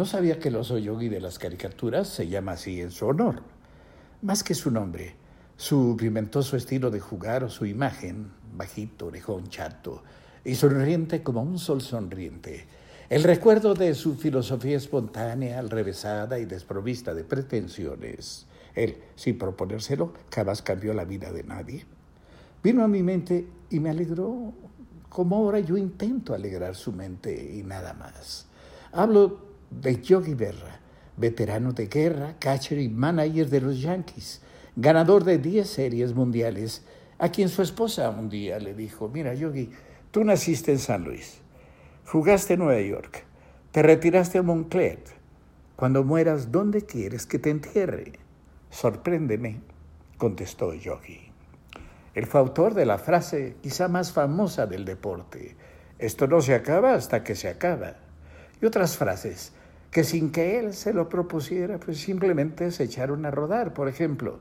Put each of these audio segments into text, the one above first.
No sabía que el oso yogi de las caricaturas se llama así en su honor. Más que su nombre, su pimentoso estilo de jugar o su imagen, bajito, orejón, chato, y sonriente como un sol sonriente. El recuerdo de su filosofía espontánea, alrevesada y desprovista de pretensiones. Él, sin proponérselo, jamás cambió la vida de nadie. Vino a mi mente y me alegró como ahora yo intento alegrar su mente y nada más. Hablo de Yogi Berra, veterano de guerra, catcher y manager de los Yankees, ganador de 10 series mundiales, a quien su esposa un día le dijo, mira Yogi, tú naciste en San Luis, jugaste en Nueva York, te retiraste a Montclair, cuando mueras, ¿dónde quieres que te entierre? Sorpréndeme, contestó Yogi. Él fue autor de la frase quizá más famosa del deporte, esto no se acaba hasta que se acaba. Y otras frases que sin que él se lo propusiera, pues simplemente se echaron a rodar. Por ejemplo,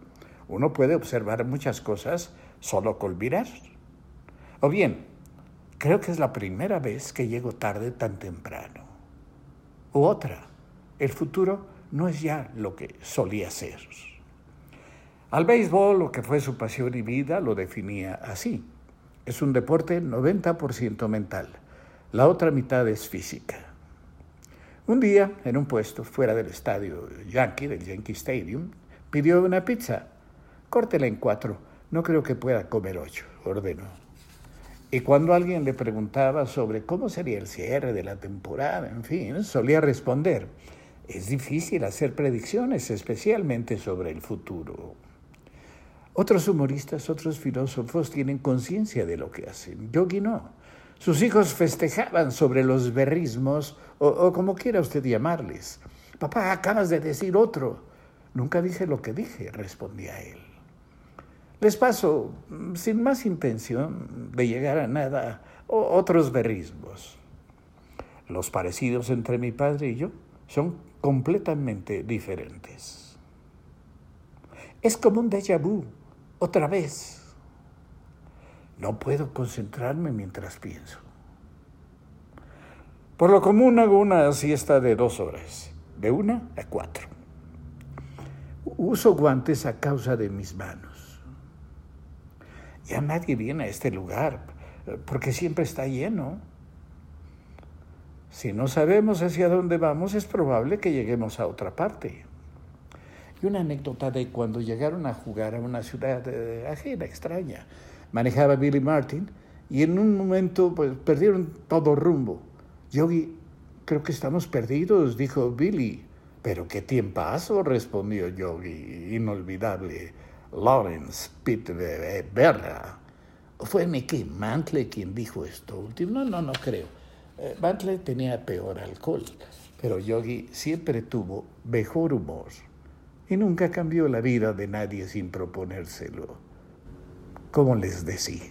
uno puede observar muchas cosas solo con mirar. O bien, creo que es la primera vez que llego tarde tan temprano. U otra, el futuro no es ya lo que solía ser. Al béisbol, lo que fue su pasión y vida, lo definía así. Es un deporte 90% mental. La otra mitad es física. Un día, en un puesto fuera del estadio Yankee, del Yankee Stadium, pidió una pizza. Córtela en cuatro. No creo que pueda comer ocho, ordenó. Y cuando alguien le preguntaba sobre cómo sería el cierre de la temporada, en fin, solía responder, es difícil hacer predicciones, especialmente sobre el futuro. Otros humoristas, otros filósofos tienen conciencia de lo que hacen. Yogi no. Sus hijos festejaban sobre los berrismos o, como quiera usted llamarles. Papá, acabas de decir otro. Nunca dije lo que dije, respondía él. Les paso, sin más intención de llegar a nada, otros berrismos. Los parecidos entre mi padre y yo son completamente diferentes. Es como un déjà vu, otra vez. No puedo concentrarme mientras pienso. Por lo común hago una siesta de dos horas, de una a cuatro. Uso guantes a causa de mis manos. Ya nadie viene a este lugar porque siempre está lleno. Si no sabemos hacia dónde vamos, es probable que lleguemos a otra parte. Y una anécdota de cuando llegaron a jugar a una ciudad eh, ajena, extraña. Manejaba Billy Martin y en un momento pues, perdieron todo rumbo. Yogi, creo que estamos perdidos, dijo Billy. Pero qué tiempazo, respondió Yogi, inolvidable. Lawrence Pitt Berra. ¿Fue Mickey Mantle quien dijo esto último? No, no, no creo. Eh, Mantle tenía peor alcohol, pero Yogi siempre tuvo mejor humor y nunca cambió la vida de nadie sin proponérselo, como les decía.